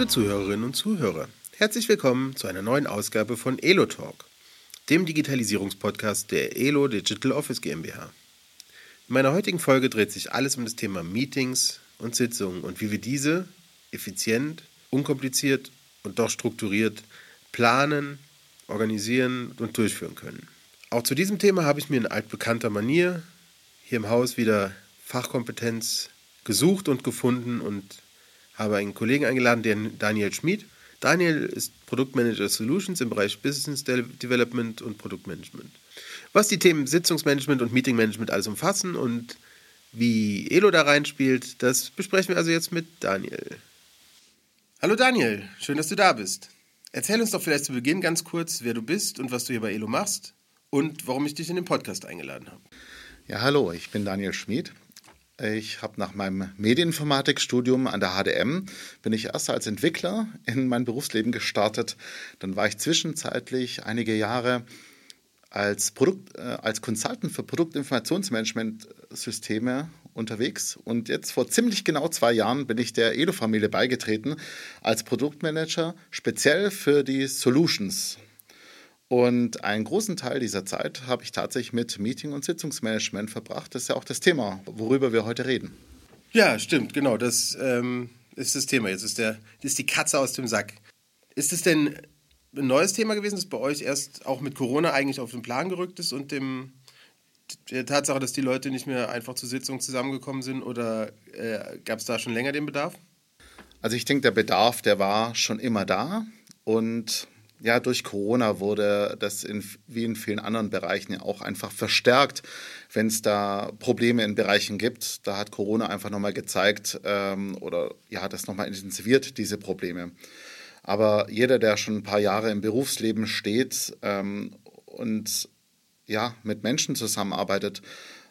Liebe Zuhörerinnen und Zuhörer, herzlich willkommen zu einer neuen Ausgabe von Elo Talk, dem Digitalisierungspodcast der Elo Digital Office GmbH. In meiner heutigen Folge dreht sich alles um das Thema Meetings und Sitzungen und wie wir diese effizient, unkompliziert und doch strukturiert planen, organisieren und durchführen können. Auch zu diesem Thema habe ich mir in altbekannter Manier hier im Haus wieder Fachkompetenz gesucht und gefunden und habe einen Kollegen eingeladen, den Daniel Schmid. Daniel ist Produktmanager Solutions im Bereich Business Development und Produktmanagement. Was die Themen Sitzungsmanagement und Meetingmanagement alles umfassen und wie Elo da reinspielt, das besprechen wir also jetzt mit Daniel. Hallo Daniel, schön, dass du da bist. Erzähl uns doch vielleicht zu Beginn ganz kurz, wer du bist und was du hier bei Elo machst und warum ich dich in den Podcast eingeladen habe. Ja, hallo, ich bin Daniel Schmid. Ich habe nach meinem Medieninformatikstudium an der HDM bin ich erst als Entwickler in mein Berufsleben gestartet. Dann war ich zwischenzeitlich einige Jahre als, Produkt, äh, als Consultant für Produktinformationsmanagementsysteme unterwegs. Und jetzt vor ziemlich genau zwei Jahren bin ich der Edo-Familie beigetreten als Produktmanager speziell für die Solutions und einen großen Teil dieser Zeit habe ich tatsächlich mit Meeting- und Sitzungsmanagement verbracht. Das ist ja auch das Thema, worüber wir heute reden. Ja, stimmt, genau. Das ähm, ist das Thema. Jetzt ist, der, ist die Katze aus dem Sack. Ist es denn ein neues Thema gewesen, das bei euch erst auch mit Corona eigentlich auf den Plan gerückt ist und dem, der Tatsache, dass die Leute nicht mehr einfach zur Sitzung zusammengekommen sind? Oder äh, gab es da schon länger den Bedarf? Also ich denke, der Bedarf, der war schon immer da. Und ja, durch Corona wurde das in, wie in vielen anderen Bereichen ja auch einfach verstärkt, wenn es da Probleme in Bereichen gibt. Da hat Corona einfach nochmal gezeigt ähm, oder ja, das nochmal intensiviert, diese Probleme. Aber jeder, der schon ein paar Jahre im Berufsleben steht ähm, und ja, mit Menschen zusammenarbeitet,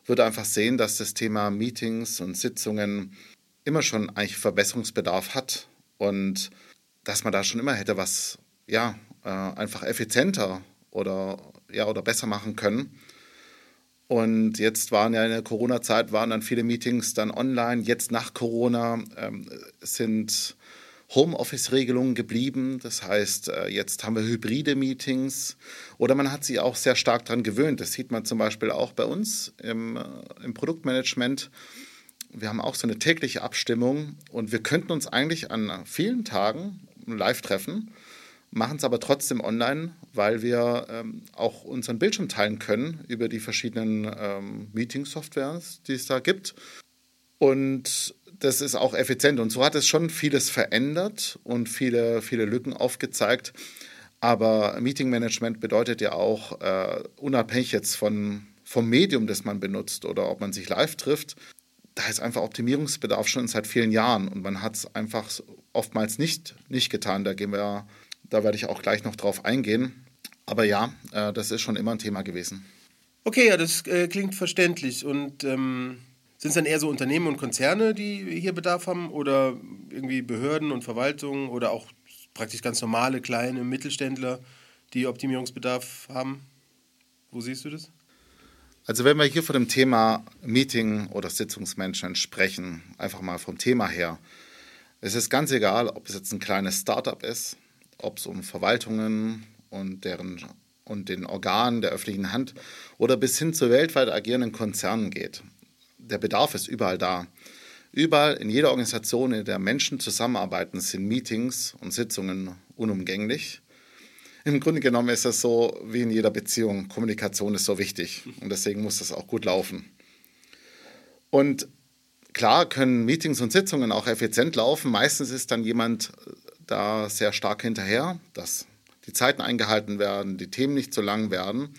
würde einfach sehen, dass das Thema Meetings und Sitzungen immer schon eigentlich Verbesserungsbedarf hat und dass man da schon immer hätte was ja, äh, einfach effizienter oder, ja, oder besser machen können. Und jetzt waren ja in der Corona-Zeit, waren dann viele Meetings dann online. Jetzt nach Corona ähm, sind Homeoffice-Regelungen geblieben. Das heißt, äh, jetzt haben wir hybride Meetings oder man hat sich auch sehr stark daran gewöhnt. Das sieht man zum Beispiel auch bei uns im, äh, im Produktmanagement. Wir haben auch so eine tägliche Abstimmung und wir könnten uns eigentlich an vielen Tagen live treffen machen es aber trotzdem online, weil wir ähm, auch unseren Bildschirm teilen können über die verschiedenen ähm, Meeting-Softwares, die es da gibt. Und das ist auch effizient. Und so hat es schon vieles verändert und viele, viele Lücken aufgezeigt. Aber Meeting-Management bedeutet ja auch, äh, unabhängig jetzt von, vom Medium, das man benutzt oder ob man sich live trifft, da ist einfach Optimierungsbedarf schon seit vielen Jahren und man hat es einfach oftmals nicht, nicht getan. Da gehen wir da werde ich auch gleich noch drauf eingehen. Aber ja, äh, das ist schon immer ein Thema gewesen. Okay, ja, das äh, klingt verständlich. Und ähm, sind es dann eher so Unternehmen und Konzerne, die hier Bedarf haben? Oder irgendwie Behörden und Verwaltungen oder auch praktisch ganz normale, kleine Mittelständler, die Optimierungsbedarf haben? Wo siehst du das? Also wenn wir hier von dem Thema Meeting oder Sitzungsmanagement sprechen, einfach mal vom Thema her, es ist ganz egal, ob es jetzt ein kleines Startup ist, ob es um Verwaltungen und deren und den Organen der öffentlichen Hand oder bis hin zu weltweit agierenden Konzernen geht. Der Bedarf ist überall da. Überall in jeder Organisation, in der Menschen zusammenarbeiten, sind Meetings und Sitzungen unumgänglich. Im Grunde genommen ist das so wie in jeder Beziehung. Kommunikation ist so wichtig und deswegen muss das auch gut laufen. Und klar können Meetings und Sitzungen auch effizient laufen. Meistens ist dann jemand da sehr stark hinterher, dass die Zeiten eingehalten werden, die Themen nicht zu lang werden.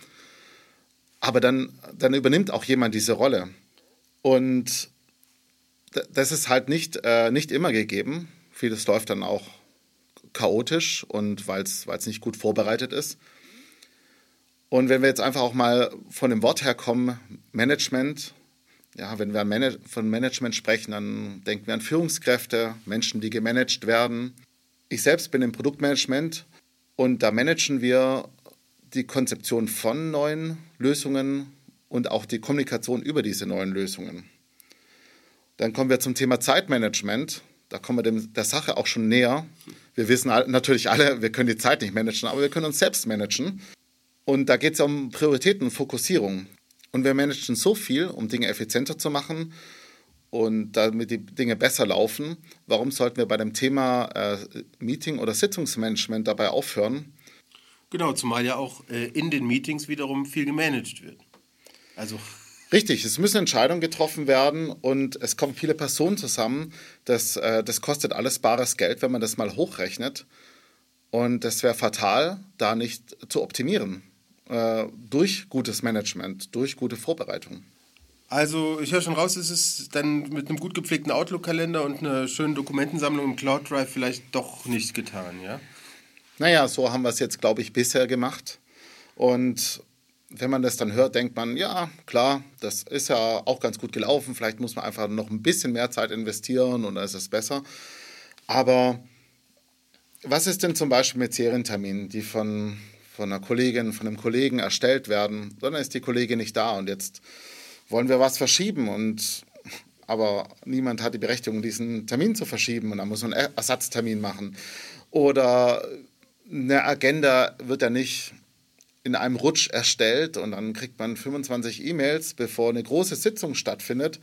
Aber dann, dann übernimmt auch jemand diese Rolle. Und das ist halt nicht, äh, nicht immer gegeben. Vieles läuft dann auch chaotisch und weil es nicht gut vorbereitet ist. Und wenn wir jetzt einfach auch mal von dem Wort her kommen, Management, ja, wenn wir von Management sprechen, dann denken wir an Führungskräfte, Menschen, die gemanagt werden. Ich selbst bin im Produktmanagement und da managen wir die Konzeption von neuen Lösungen und auch die Kommunikation über diese neuen Lösungen. Dann kommen wir zum Thema Zeitmanagement. Da kommen wir der Sache auch schon näher. Wir wissen natürlich alle, wir können die Zeit nicht managen, aber wir können uns selbst managen. Und da geht es um Prioritäten und Fokussierung. Und wir managen so viel, um Dinge effizienter zu machen und damit die Dinge besser laufen. Warum sollten wir bei dem Thema äh, Meeting- oder Sitzungsmanagement dabei aufhören? Genau, zumal ja auch äh, in den Meetings wiederum viel gemanagt wird. Also Richtig, es müssen Entscheidungen getroffen werden und es kommen viele Personen zusammen. Das, äh, das kostet alles bares Geld, wenn man das mal hochrechnet. Und das wäre fatal, da nicht zu optimieren. Äh, durch gutes Management, durch gute Vorbereitung. Also ich höre schon raus, es ist dann mit einem gut gepflegten Outlook-Kalender und einer schönen Dokumentensammlung im Cloud Drive vielleicht doch nicht getan, ja? Naja, so haben wir es jetzt, glaube ich, bisher gemacht. Und wenn man das dann hört, denkt man, ja, klar, das ist ja auch ganz gut gelaufen. Vielleicht muss man einfach noch ein bisschen mehr Zeit investieren und dann ist es besser. Aber was ist denn zum Beispiel mit Serienterminen, die von, von einer Kollegin, von einem Kollegen erstellt werden? Dann ist die Kollegin nicht da und jetzt wollen wir was verschieben und aber niemand hat die Berechtigung, diesen Termin zu verschieben und dann muss man einen Ersatztermin machen. Oder eine Agenda wird ja nicht in einem Rutsch erstellt und dann kriegt man 25 E-Mails, bevor eine große Sitzung stattfindet,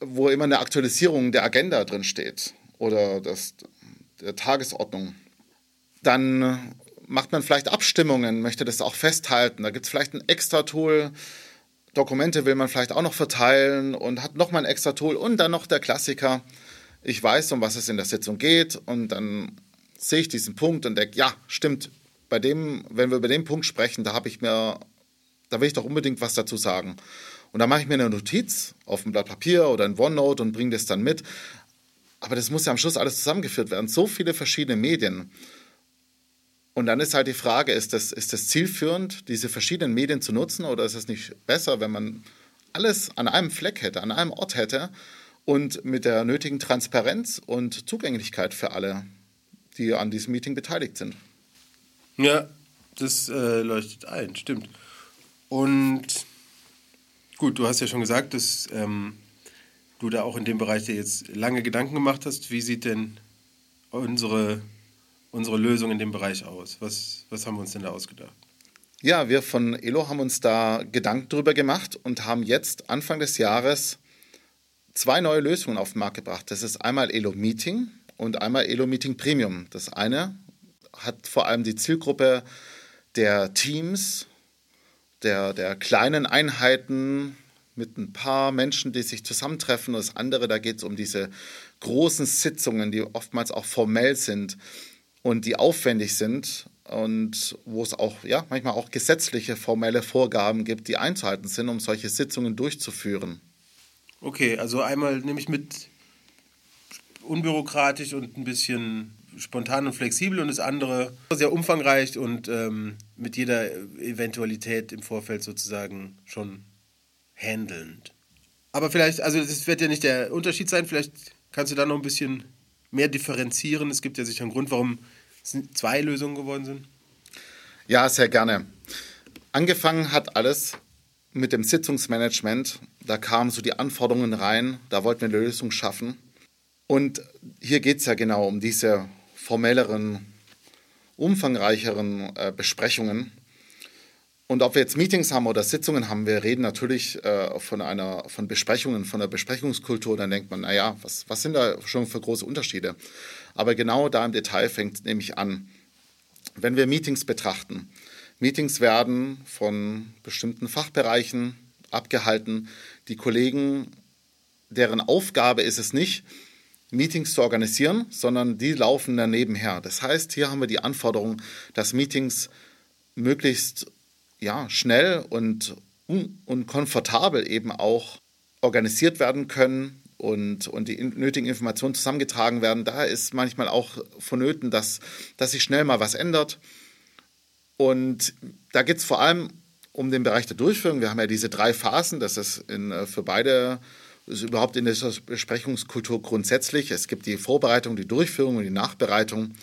wo immer eine Aktualisierung der Agenda drin steht oder das, der Tagesordnung. Dann macht man vielleicht Abstimmungen, möchte das auch festhalten. Da gibt es vielleicht ein extra Tool. Dokumente will man vielleicht auch noch verteilen und hat nochmal ein extra Tool und dann noch der Klassiker. Ich weiß, um was es in der Sitzung geht und dann sehe ich diesen Punkt und denke, ja, stimmt, bei dem, wenn wir über den Punkt sprechen, da habe ich mir, da will ich doch unbedingt was dazu sagen. Und da mache ich mir eine Notiz auf ein Blatt Papier oder ein OneNote und bringe das dann mit. Aber das muss ja am Schluss alles zusammengeführt werden. So viele verschiedene Medien. Und dann ist halt die Frage, ist das, ist das zielführend, diese verschiedenen Medien zu nutzen oder ist es nicht besser, wenn man alles an einem Fleck hätte, an einem Ort hätte und mit der nötigen Transparenz und Zugänglichkeit für alle, die an diesem Meeting beteiligt sind? Ja, das äh, leuchtet ein, stimmt. Und gut, du hast ja schon gesagt, dass ähm, du da auch in dem Bereich dir jetzt lange Gedanken gemacht hast. Wie sieht denn unsere, unsere Lösung in dem Bereich aus? Was, was haben wir uns denn da ausgedacht? Ja, wir von Elo haben uns da Gedanken drüber gemacht und haben jetzt Anfang des Jahres zwei neue Lösungen auf den Markt gebracht. Das ist einmal Elo Meeting und einmal Elo Meeting Premium. Das eine hat vor allem die Zielgruppe der Teams, der, der kleinen Einheiten mit ein paar Menschen, die sich zusammentreffen. Das andere, da geht es um diese großen Sitzungen, die oftmals auch formell sind und die aufwendig sind und wo es auch ja manchmal auch gesetzliche formelle Vorgaben gibt, die einzuhalten sind, um solche Sitzungen durchzuführen. Okay, also einmal nehme ich mit unbürokratisch und ein bisschen spontan und flexibel und das andere sehr umfangreich und ähm, mit jeder Eventualität im Vorfeld sozusagen schon handelnd. Aber vielleicht, also das wird ja nicht der Unterschied sein, vielleicht kannst du da noch ein bisschen mehr differenzieren. Es gibt ja sicher einen Grund, warum es zwei Lösungen geworden sind. Ja, sehr gerne. Angefangen hat alles mit dem Sitzungsmanagement. Da kamen so die Anforderungen rein, da wollten wir eine Lösung schaffen. Und hier geht es ja genau um diese formelleren, umfangreicheren äh, Besprechungen. Und ob wir jetzt Meetings haben oder Sitzungen haben, wir reden natürlich äh, von einer von Besprechungen, von der Besprechungskultur, dann denkt man, naja, was, was sind da schon für große Unterschiede? Aber genau da im Detail fängt es nämlich an. Wenn wir Meetings betrachten, Meetings werden von bestimmten Fachbereichen abgehalten. Die Kollegen, deren Aufgabe ist es nicht, Meetings zu organisieren, sondern die laufen dann nebenher. Das heißt, hier haben wir die Anforderung, dass Meetings möglichst ja, schnell und, und komfortabel eben auch organisiert werden können und, und die nötigen Informationen zusammengetragen werden. Da ist manchmal auch vonnöten, dass, dass sich schnell mal was ändert. Und da geht es vor allem um den Bereich der Durchführung. Wir haben ja diese drei Phasen, das ist in, äh, für beide ist überhaupt in der Besprechungskultur grundsätzlich. Es gibt die Vorbereitung, die Durchführung und die Nachbereitung.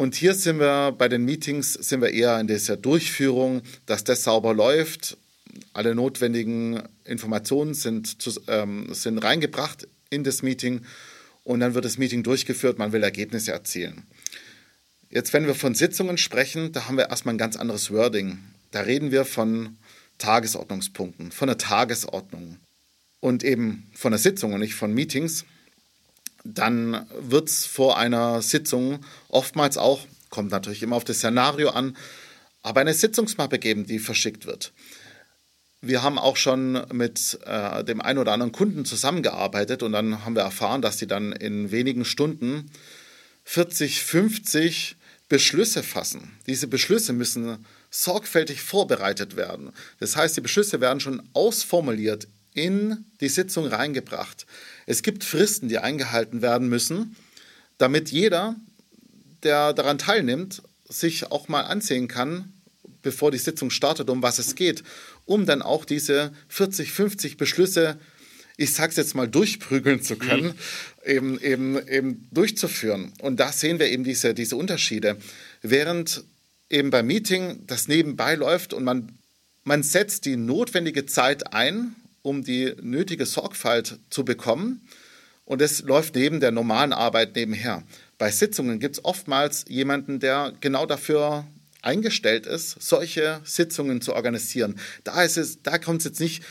Und hier sind wir bei den Meetings sind wir eher in dieser Durchführung, dass das sauber läuft. Alle notwendigen Informationen sind, ähm, sind reingebracht in das Meeting und dann wird das Meeting durchgeführt. Man will Ergebnisse erzielen. Jetzt, wenn wir von Sitzungen sprechen, da haben wir erstmal ein ganz anderes Wording. Da reden wir von Tagesordnungspunkten, von der Tagesordnung und eben von der Sitzung und nicht von Meetings. Dann wird es vor einer Sitzung oftmals auch, kommt natürlich immer auf das Szenario an, aber eine Sitzungsmappe geben, die verschickt wird. Wir haben auch schon mit äh, dem einen oder anderen Kunden zusammengearbeitet und dann haben wir erfahren, dass sie dann in wenigen Stunden 40, 50 Beschlüsse fassen. Diese Beschlüsse müssen sorgfältig vorbereitet werden. Das heißt, die Beschlüsse werden schon ausformuliert in die Sitzung reingebracht. Es gibt Fristen, die eingehalten werden müssen, damit jeder, der daran teilnimmt, sich auch mal ansehen kann, bevor die Sitzung startet, um was es geht, um dann auch diese 40, 50 Beschlüsse, ich sag's jetzt mal, durchprügeln zu können, mhm. eben, eben, eben durchzuführen. Und da sehen wir eben diese, diese Unterschiede. Während eben beim Meeting das nebenbei läuft und man, man setzt die notwendige Zeit ein, um die nötige Sorgfalt zu bekommen. Und es läuft neben der normalen Arbeit nebenher. Bei Sitzungen gibt es oftmals jemanden, der genau dafür eingestellt ist, solche Sitzungen zu organisieren. Da, da kommt es jetzt nicht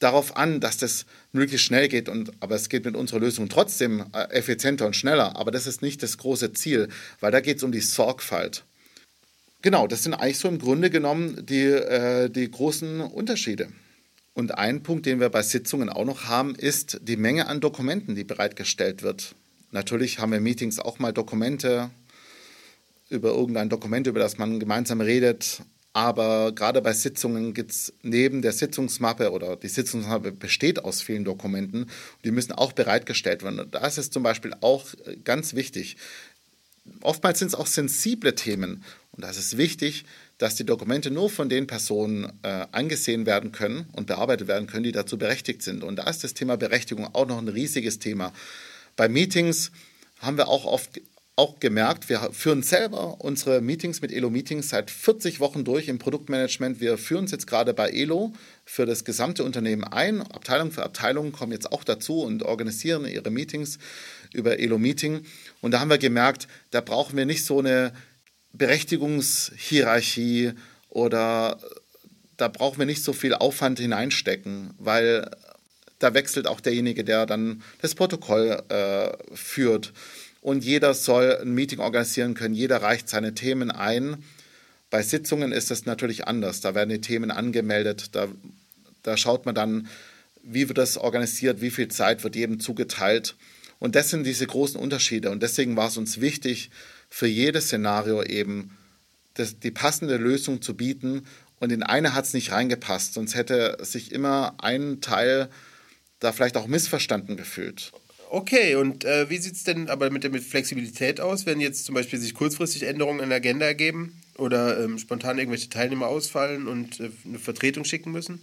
darauf an, dass das möglichst schnell geht, und, aber es geht mit unserer Lösung trotzdem äh, effizienter und schneller. Aber das ist nicht das große Ziel, weil da geht es um die Sorgfalt. Genau, das sind eigentlich so im Grunde genommen die, äh, die großen Unterschiede. Und ein Punkt, den wir bei Sitzungen auch noch haben, ist die Menge an Dokumenten, die bereitgestellt wird. Natürlich haben wir Meetings auch mal Dokumente über irgendein Dokument, über das man gemeinsam redet. Aber gerade bei Sitzungen gibt es neben der Sitzungsmappe oder die Sitzungsmappe besteht aus vielen Dokumenten, die müssen auch bereitgestellt werden. Und das ist zum Beispiel auch ganz wichtig. Oftmals sind es auch sensible Themen und da ist wichtig, dass die Dokumente nur von den Personen äh, angesehen werden können und bearbeitet werden können, die dazu berechtigt sind. Und da ist das Thema Berechtigung auch noch ein riesiges Thema. Bei Meetings haben wir auch oft auch gemerkt, wir führen selber unsere Meetings mit Elo Meetings seit 40 Wochen durch im Produktmanagement. Wir führen es jetzt gerade bei Elo für das gesamte Unternehmen ein. Abteilung für Abteilung kommen jetzt auch dazu und organisieren ihre Meetings über Elo Meeting. Und da haben wir gemerkt, da brauchen wir nicht so eine Berechtigungshierarchie oder da brauchen wir nicht so viel Aufwand hineinstecken, weil da wechselt auch derjenige, der dann das Protokoll äh, führt. Und jeder soll ein Meeting organisieren können, jeder reicht seine Themen ein. Bei Sitzungen ist das natürlich anders. Da werden die Themen angemeldet, da, da schaut man dann, wie wird das organisiert, wie viel Zeit wird jedem zugeteilt. Und das sind diese großen Unterschiede. Und deswegen war es uns wichtig, für jedes Szenario eben das, die passende Lösung zu bieten. Und in eine hat es nicht reingepasst, sonst hätte sich immer ein Teil da vielleicht auch missverstanden gefühlt. Okay, und äh, wie sieht es denn aber mit der Flexibilität aus, wenn jetzt zum Beispiel sich kurzfristig Änderungen in der Agenda ergeben oder ähm, spontan irgendwelche Teilnehmer ausfallen und äh, eine Vertretung schicken müssen?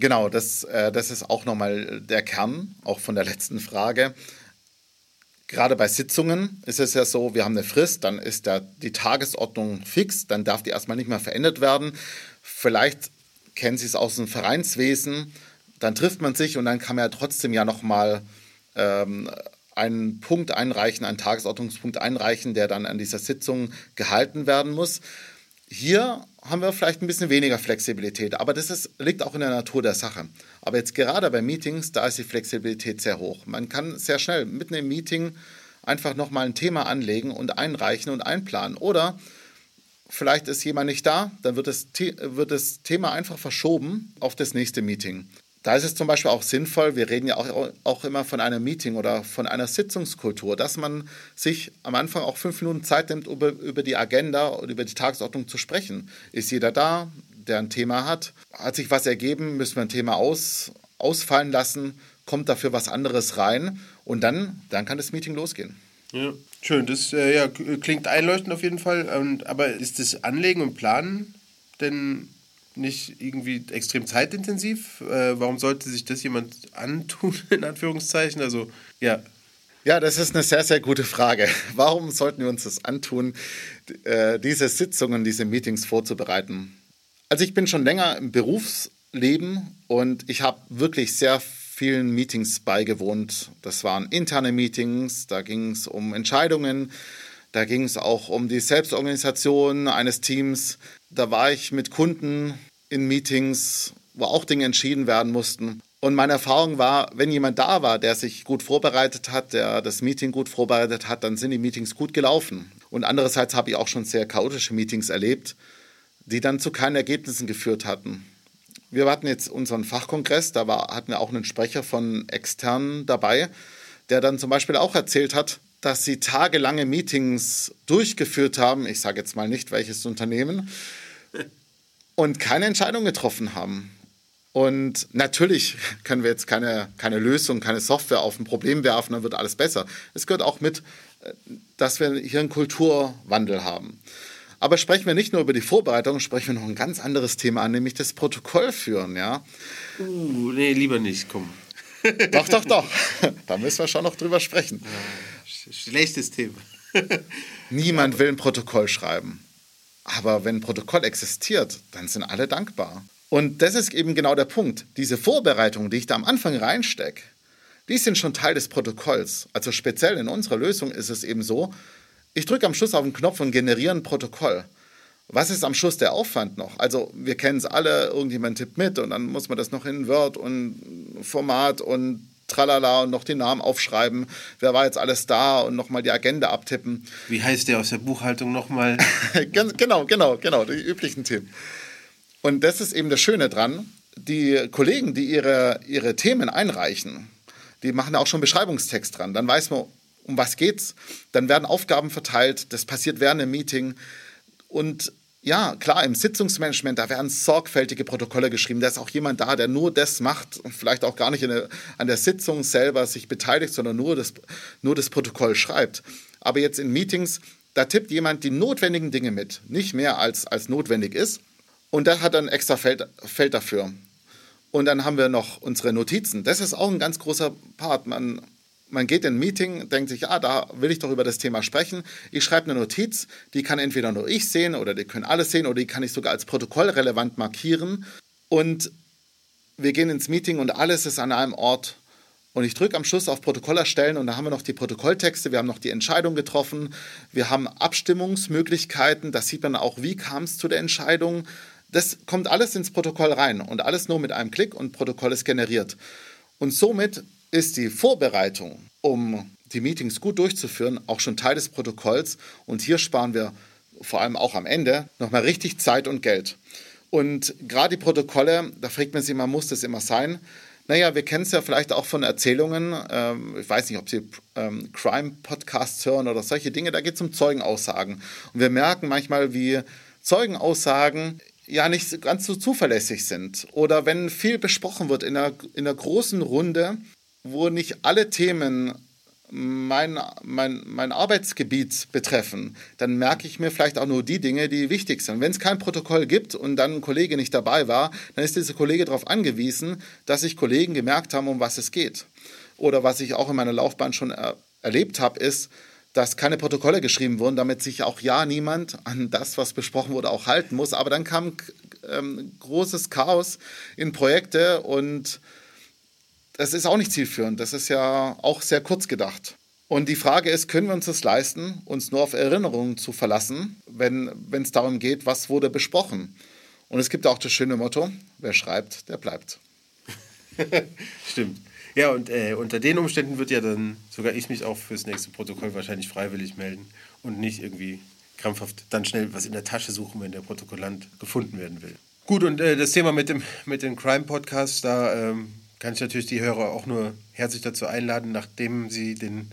Genau, das, äh, das ist auch nochmal der Kern, auch von der letzten Frage. Gerade bei Sitzungen ist es ja so, wir haben eine Frist, dann ist da die Tagesordnung fix, dann darf die erstmal nicht mehr verändert werden. Vielleicht kennen Sie es aus dem Vereinswesen, dann trifft man sich und dann kann man ja trotzdem ja nochmal ähm, einen Punkt einreichen, einen Tagesordnungspunkt einreichen, der dann an dieser Sitzung gehalten werden muss. Hier haben wir vielleicht ein bisschen weniger Flexibilität, aber das ist, liegt auch in der Natur der Sache. Aber jetzt gerade bei Meetings, da ist die Flexibilität sehr hoch. Man kann sehr schnell mitten im Meeting einfach nochmal ein Thema anlegen und einreichen und einplanen. Oder vielleicht ist jemand nicht da, dann wird das, wird das Thema einfach verschoben auf das nächste Meeting. Da ist es zum Beispiel auch sinnvoll, wir reden ja auch, auch immer von einem Meeting oder von einer Sitzungskultur, dass man sich am Anfang auch fünf Minuten Zeit nimmt, über, über die Agenda und über die Tagesordnung zu sprechen. Ist jeder da, der ein Thema hat? Hat sich was ergeben? Müssen wir ein Thema aus, ausfallen lassen? Kommt dafür was anderes rein? Und dann, dann kann das Meeting losgehen. Ja, schön. Das äh, ja, klingt einleuchtend auf jeden Fall. Und, aber ist das Anlegen und Planen denn nicht irgendwie extrem zeitintensiv? Äh, warum sollte sich das jemand antun, in Anführungszeichen? Also, ja. Ja, das ist eine sehr, sehr gute Frage. Warum sollten wir uns das antun, äh, diese Sitzungen, diese Meetings vorzubereiten? Also ich bin schon länger im Berufsleben und ich habe wirklich sehr vielen Meetings beigewohnt. Das waren interne Meetings, da ging es um Entscheidungen, Da ging es auch um die Selbstorganisation eines Teams. Da war ich mit Kunden in Meetings, wo auch Dinge entschieden werden mussten. Und meine Erfahrung war, wenn jemand da war, der sich gut vorbereitet hat, der das Meeting gut vorbereitet hat, dann sind die Meetings gut gelaufen. Und andererseits habe ich auch schon sehr chaotische Meetings erlebt, die dann zu keinen Ergebnissen geführt hatten. Wir hatten jetzt unseren Fachkongress, da war, hatten wir auch einen Sprecher von externen dabei, der dann zum Beispiel auch erzählt hat, dass sie tagelange Meetings durchgeführt haben, ich sage jetzt mal nicht welches Unternehmen, und keine Entscheidung getroffen haben. Und natürlich können wir jetzt keine, keine Lösung, keine Software auf ein Problem werfen, dann wird alles besser. Es gehört auch mit, äh, dass wir hier einen Kulturwandel haben. Aber sprechen wir nicht nur über die Vorbereitung, sprechen wir noch ein ganz anderes Thema an, nämlich das Protokoll führen, ja? Uh, nee, lieber nicht, komm. doch, doch, doch. Da müssen wir schon noch drüber sprechen. Schlechtes Thema. Niemand will ein Protokoll schreiben. Aber wenn ein Protokoll existiert, dann sind alle dankbar. Und das ist eben genau der Punkt. Diese Vorbereitungen, die ich da am Anfang reinstecke, die sind schon Teil des Protokolls. Also speziell in unserer Lösung ist es eben so, ich drücke am Schluss auf den Knopf und generiere ein Protokoll. Was ist am Schluss der Aufwand noch? Also wir kennen es alle, irgendjemand tippt mit und dann muss man das noch in Word und Format und tralala und noch den Namen aufschreiben. Wer war jetzt alles da und nochmal die Agenda abtippen. Wie heißt der aus der Buchhaltung nochmal? genau, genau, genau, die üblichen Themen. Und das ist eben das Schöne dran. Die Kollegen, die ihre, ihre Themen einreichen, die machen auch schon Beschreibungstext dran. Dann weiß man, um was geht's. Dann werden Aufgaben verteilt. Das passiert während einem Meeting. Und ja, klar, im Sitzungsmanagement, da werden sorgfältige Protokolle geschrieben. Da ist auch jemand da, der nur das macht und vielleicht auch gar nicht der, an der Sitzung selber sich beteiligt, sondern nur das, nur das Protokoll schreibt. Aber jetzt in Meetings, da tippt jemand die notwendigen Dinge mit, nicht mehr als, als notwendig ist. Und da hat ein extra Feld, Feld dafür. Und dann haben wir noch unsere Notizen. Das ist auch ein ganz großer Part. Man, man geht in ein Meeting, denkt sich, ja, da will ich doch über das Thema sprechen. Ich schreibe eine Notiz, die kann entweder nur ich sehen oder die können alle sehen oder die kann ich sogar als protokollrelevant markieren. Und wir gehen ins Meeting und alles ist an einem Ort. Und ich drücke am Schluss auf Protokoll erstellen und da haben wir noch die Protokolltexte, wir haben noch die Entscheidung getroffen, wir haben Abstimmungsmöglichkeiten, da sieht man auch, wie kam es zu der Entscheidung, das kommt alles ins Protokoll rein und alles nur mit einem Klick und Protokoll ist generiert. Und somit ist die Vorbereitung, um die Meetings gut durchzuführen, auch schon Teil des Protokolls. Und hier sparen wir vor allem auch am Ende nochmal richtig Zeit und Geld. Und gerade die Protokolle, da fragt man sich immer, muss das immer sein? Naja, wir kennen es ja vielleicht auch von Erzählungen. Ähm, ich weiß nicht, ob Sie ähm, Crime-Podcasts hören oder solche Dinge. Da geht es um Zeugenaussagen. Und wir merken manchmal, wie Zeugenaussagen ja nicht ganz so zuverlässig sind. Oder wenn viel besprochen wird in einer, in einer großen Runde, wo nicht alle Themen mein, mein, mein Arbeitsgebiet betreffen, dann merke ich mir vielleicht auch nur die Dinge, die wichtig sind. Wenn es kein Protokoll gibt und dann ein Kollege nicht dabei war, dann ist dieser Kollege darauf angewiesen, dass sich Kollegen gemerkt haben, um was es geht. Oder was ich auch in meiner Laufbahn schon er erlebt habe, ist, dass keine Protokolle geschrieben wurden, damit sich auch ja niemand an das, was besprochen wurde, auch halten muss. Aber dann kam ähm, großes Chaos in Projekte und das ist auch nicht zielführend. Das ist ja auch sehr kurz gedacht. Und die Frage ist, können wir uns das leisten, uns nur auf Erinnerungen zu verlassen, wenn es darum geht, was wurde besprochen? Und es gibt auch das schöne Motto, wer schreibt, der bleibt. Stimmt. Ja, und äh, unter den Umständen wird ja dann sogar ich mich auch fürs nächste Protokoll wahrscheinlich freiwillig melden und nicht irgendwie krampfhaft dann schnell was in der Tasche suchen, wenn der Protokollant gefunden werden will. Gut, und äh, das Thema mit dem, mit dem Crime-Podcast, da ähm, kann ich natürlich die Hörer auch nur herzlich dazu einladen, nachdem sie den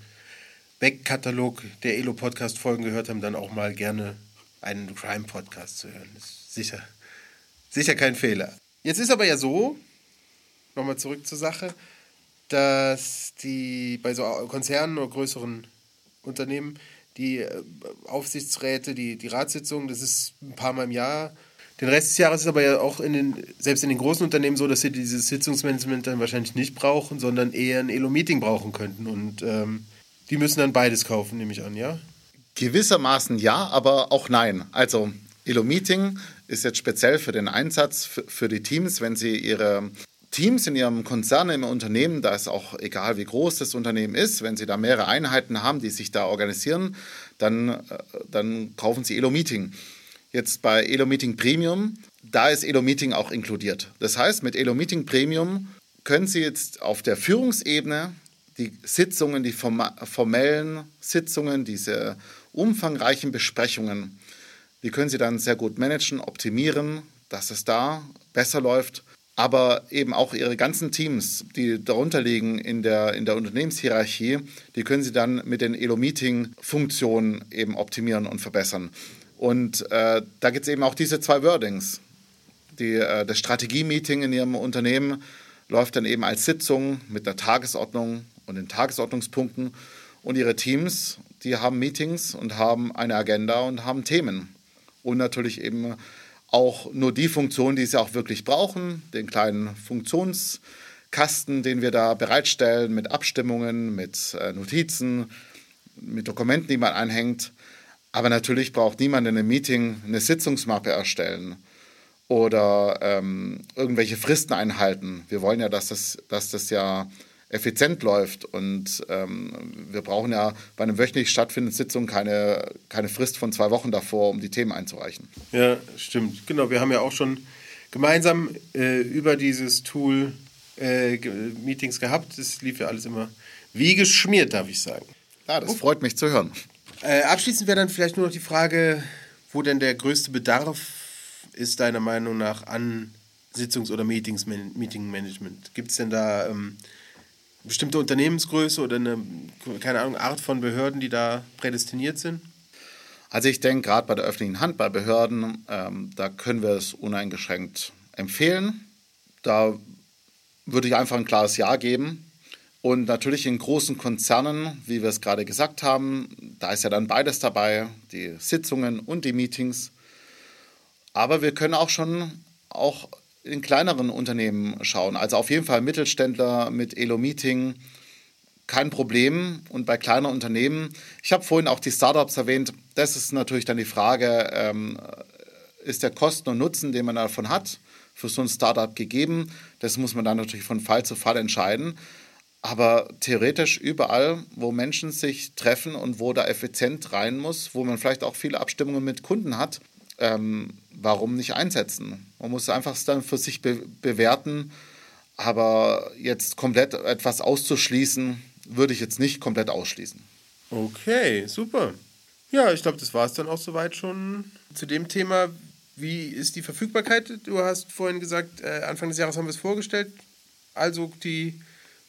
Backkatalog der Elo-Podcast-Folgen gehört haben, dann auch mal gerne einen Crime-Podcast zu hören. Ist sicher, sicher kein Fehler. Jetzt ist aber ja so, nochmal zurück zur Sache, dass die bei so Konzernen oder größeren Unternehmen die äh, Aufsichtsräte, die, die Ratssitzungen, das ist ein paar Mal im Jahr. Den Rest des Jahres ist aber ja auch in den, selbst in den großen Unternehmen so, dass sie dieses Sitzungsmanagement dann wahrscheinlich nicht brauchen, sondern eher ein Elo-Meeting brauchen könnten. Und ähm, die müssen dann beides kaufen, nehme ich an, ja? Gewissermaßen ja, aber auch nein. Also Elo-Meeting ist jetzt speziell für den Einsatz für, die Teams, wenn sie ihre Teams in Ihrem Konzern, im Unternehmen, da ist auch egal, wie groß das Unternehmen ist, wenn Sie da mehrere Einheiten haben, die sich da organisieren, dann, äh, dann kaufen Sie Elo Meeting. Jetzt bei Elo Meeting Premium, da ist Elo Meeting auch inkludiert. Das heißt, mit Elo Meeting Premium können Sie jetzt auf der Führungsebene die Sitzungen, die formellen Sitzungen, diese umfangreichen Besprechungen, die können Sie dann sehr gut managen, optimieren, dass es da besser läuft aber eben auch ihre ganzen Teams, die darunter liegen in der, in der Unternehmenshierarchie, die können sie dann mit den Elo-Meeting-Funktionen eben optimieren und verbessern. Und äh, da gibt es eben auch diese zwei Wordings. Die, äh, das Strategie-Meeting in ihrem Unternehmen läuft dann eben als Sitzung mit der Tagesordnung und den Tagesordnungspunkten. Und ihre Teams, die haben Meetings und haben eine Agenda und haben Themen. Und natürlich eben auch nur die Funktion, die sie auch wirklich brauchen, den kleinen Funktionskasten, den wir da bereitstellen mit Abstimmungen, mit äh, Notizen, mit Dokumenten, die man anhängt. Aber natürlich braucht niemand in einem Meeting eine Sitzungsmappe erstellen oder ähm, irgendwelche Fristen einhalten. Wir wollen ja, dass das, dass das ja effizient läuft. Und ähm, wir brauchen ja bei einer wöchentlich stattfindenden Sitzung keine, keine Frist von zwei Wochen davor, um die Themen einzureichen. Ja, stimmt. Genau, wir haben ja auch schon gemeinsam äh, über dieses Tool äh, Meetings gehabt. Das lief ja alles immer wie geschmiert, darf ich sagen. Ja, das oh. freut mich zu hören. Äh, abschließend wäre dann vielleicht nur noch die Frage, wo denn der größte Bedarf ist, deiner Meinung nach, an Sitzungs- oder Meeting-Management? Gibt es denn da ähm, bestimmte Unternehmensgröße oder eine, keine Ahnung, Art von Behörden, die da prädestiniert sind? Also ich denke, gerade bei der öffentlichen Hand, bei Behörden, ähm, da können wir es uneingeschränkt empfehlen. Da würde ich einfach ein klares Ja geben. Und natürlich in großen Konzernen, wie wir es gerade gesagt haben, da ist ja dann beides dabei, die Sitzungen und die Meetings. Aber wir können auch schon auch in kleineren Unternehmen schauen. Also auf jeden Fall Mittelständler mit Elo-Meeting, kein Problem. Und bei kleineren Unternehmen, ich habe vorhin auch die Startups erwähnt, das ist natürlich dann die Frage, ähm, ist der Kosten und Nutzen, den man davon hat, für so ein Startup gegeben? Das muss man dann natürlich von Fall zu Fall entscheiden. Aber theoretisch überall, wo Menschen sich treffen und wo da effizient rein muss, wo man vielleicht auch viele Abstimmungen mit Kunden hat, ähm, warum nicht einsetzen? Man muss einfach dann für sich be bewerten, aber jetzt komplett etwas auszuschließen, würde ich jetzt nicht komplett ausschließen. Okay, super. Ja, ich glaube, das war es dann auch soweit schon zu dem Thema. Wie ist die Verfügbarkeit? Du hast vorhin gesagt, äh, Anfang des Jahres haben wir es vorgestellt. Also die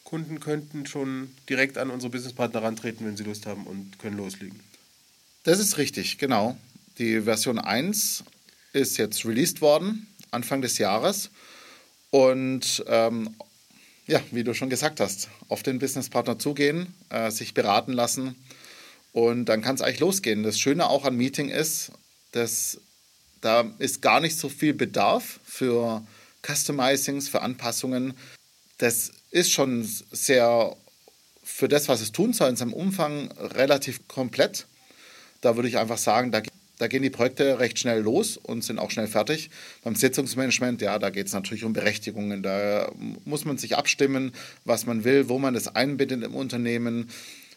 Kunden könnten schon direkt an unsere Businesspartner rantreten, wenn sie Lust haben und können loslegen. Das ist richtig, genau. Die Version 1 ist jetzt released worden, Anfang des Jahres. Und ähm, ja, wie du schon gesagt hast, auf den Businesspartner zugehen, äh, sich beraten lassen und dann kann es eigentlich losgehen. Das Schöne auch an Meeting ist, dass da ist gar nicht so viel Bedarf für Customizings, für Anpassungen. Das ist schon sehr für das, was es tun soll, in seinem Umfang relativ komplett. Da würde ich einfach sagen, da da gehen die Projekte recht schnell los und sind auch schnell fertig. Beim Sitzungsmanagement, ja, da geht es natürlich um Berechtigungen. Da muss man sich abstimmen, was man will, wo man das einbindet im Unternehmen.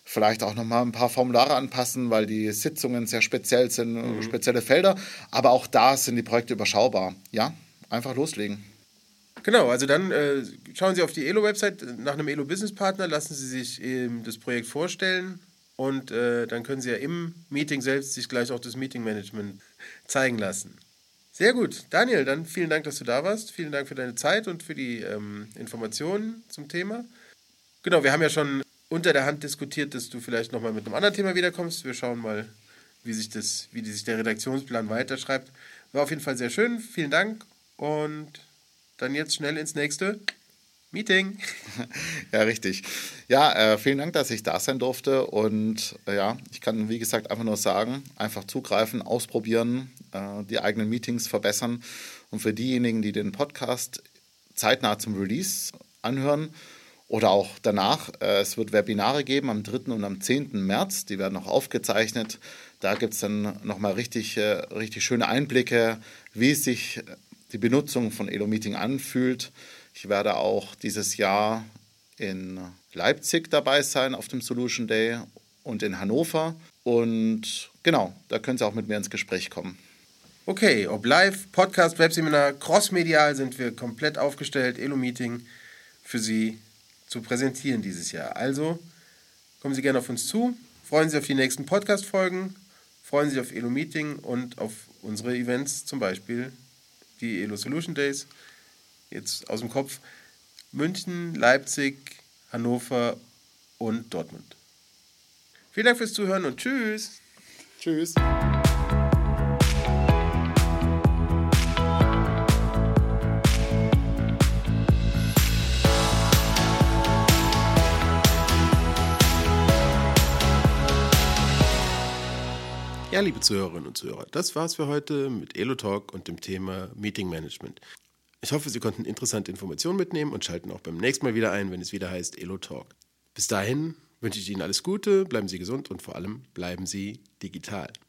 Vielleicht auch nochmal ein paar Formulare anpassen, weil die Sitzungen sehr speziell sind, mhm. spezielle Felder. Aber auch da sind die Projekte überschaubar. Ja, einfach loslegen. Genau, also dann äh, schauen Sie auf die Elo-Website nach einem Elo-Business-Partner, lassen Sie sich ähm, das Projekt vorstellen, und äh, dann können Sie ja im Meeting selbst sich gleich auch das Meeting-Management zeigen lassen. Sehr gut. Daniel, dann vielen Dank, dass du da warst. Vielen Dank für deine Zeit und für die ähm, Informationen zum Thema. Genau, wir haben ja schon unter der Hand diskutiert, dass du vielleicht nochmal mit einem anderen Thema wiederkommst. Wir schauen mal, wie sich, das, wie sich der Redaktionsplan weiterschreibt. War auf jeden Fall sehr schön. Vielen Dank und dann jetzt schnell ins nächste Meeting. Ja, richtig. Ja, äh, vielen Dank, dass ich da sein durfte. Und äh, ja, ich kann, wie gesagt, einfach nur sagen, einfach zugreifen, ausprobieren, äh, die eigenen Meetings verbessern. Und für diejenigen, die den Podcast zeitnah zum Release anhören oder auch danach, äh, es wird Webinare geben am 3. und am 10. März. Die werden noch aufgezeichnet. Da gibt es dann nochmal richtig, äh, richtig schöne Einblicke, wie sich die Benutzung von Elo Meeting anfühlt Ich werde auch dieses Jahr in Leipzig dabei sein auf dem Solution Day und in Hannover. Und genau, da können Sie auch mit mir ins Gespräch kommen. Okay, ob live, Podcast, Webseminar, crossmedial sind wir komplett aufgestellt. Elo-Meeting für Sie zu präsentieren dieses Jahr. Also kommen Sie gerne auf uns zu, freuen Sie auf die nächsten Podcast-Folgen, freuen Sie auf Elo-Meeting und auf unsere Events, zum Beispiel die Elo Solution Days. Jetzt aus dem Kopf München, Leipzig, Hannover und Dortmund. Vielen Dank fürs Zuhören und tschüss. Tschüss. Liebe Zuhörerinnen und Zuhörer, das war's für heute mit Elotalk und dem Thema Meeting Management. Ich hoffe, Sie konnten interessante Informationen mitnehmen und schalten auch beim nächsten Mal wieder ein, wenn es wieder heißt Elotalk. Bis dahin wünsche ich Ihnen alles Gute, bleiben Sie gesund und vor allem bleiben Sie digital.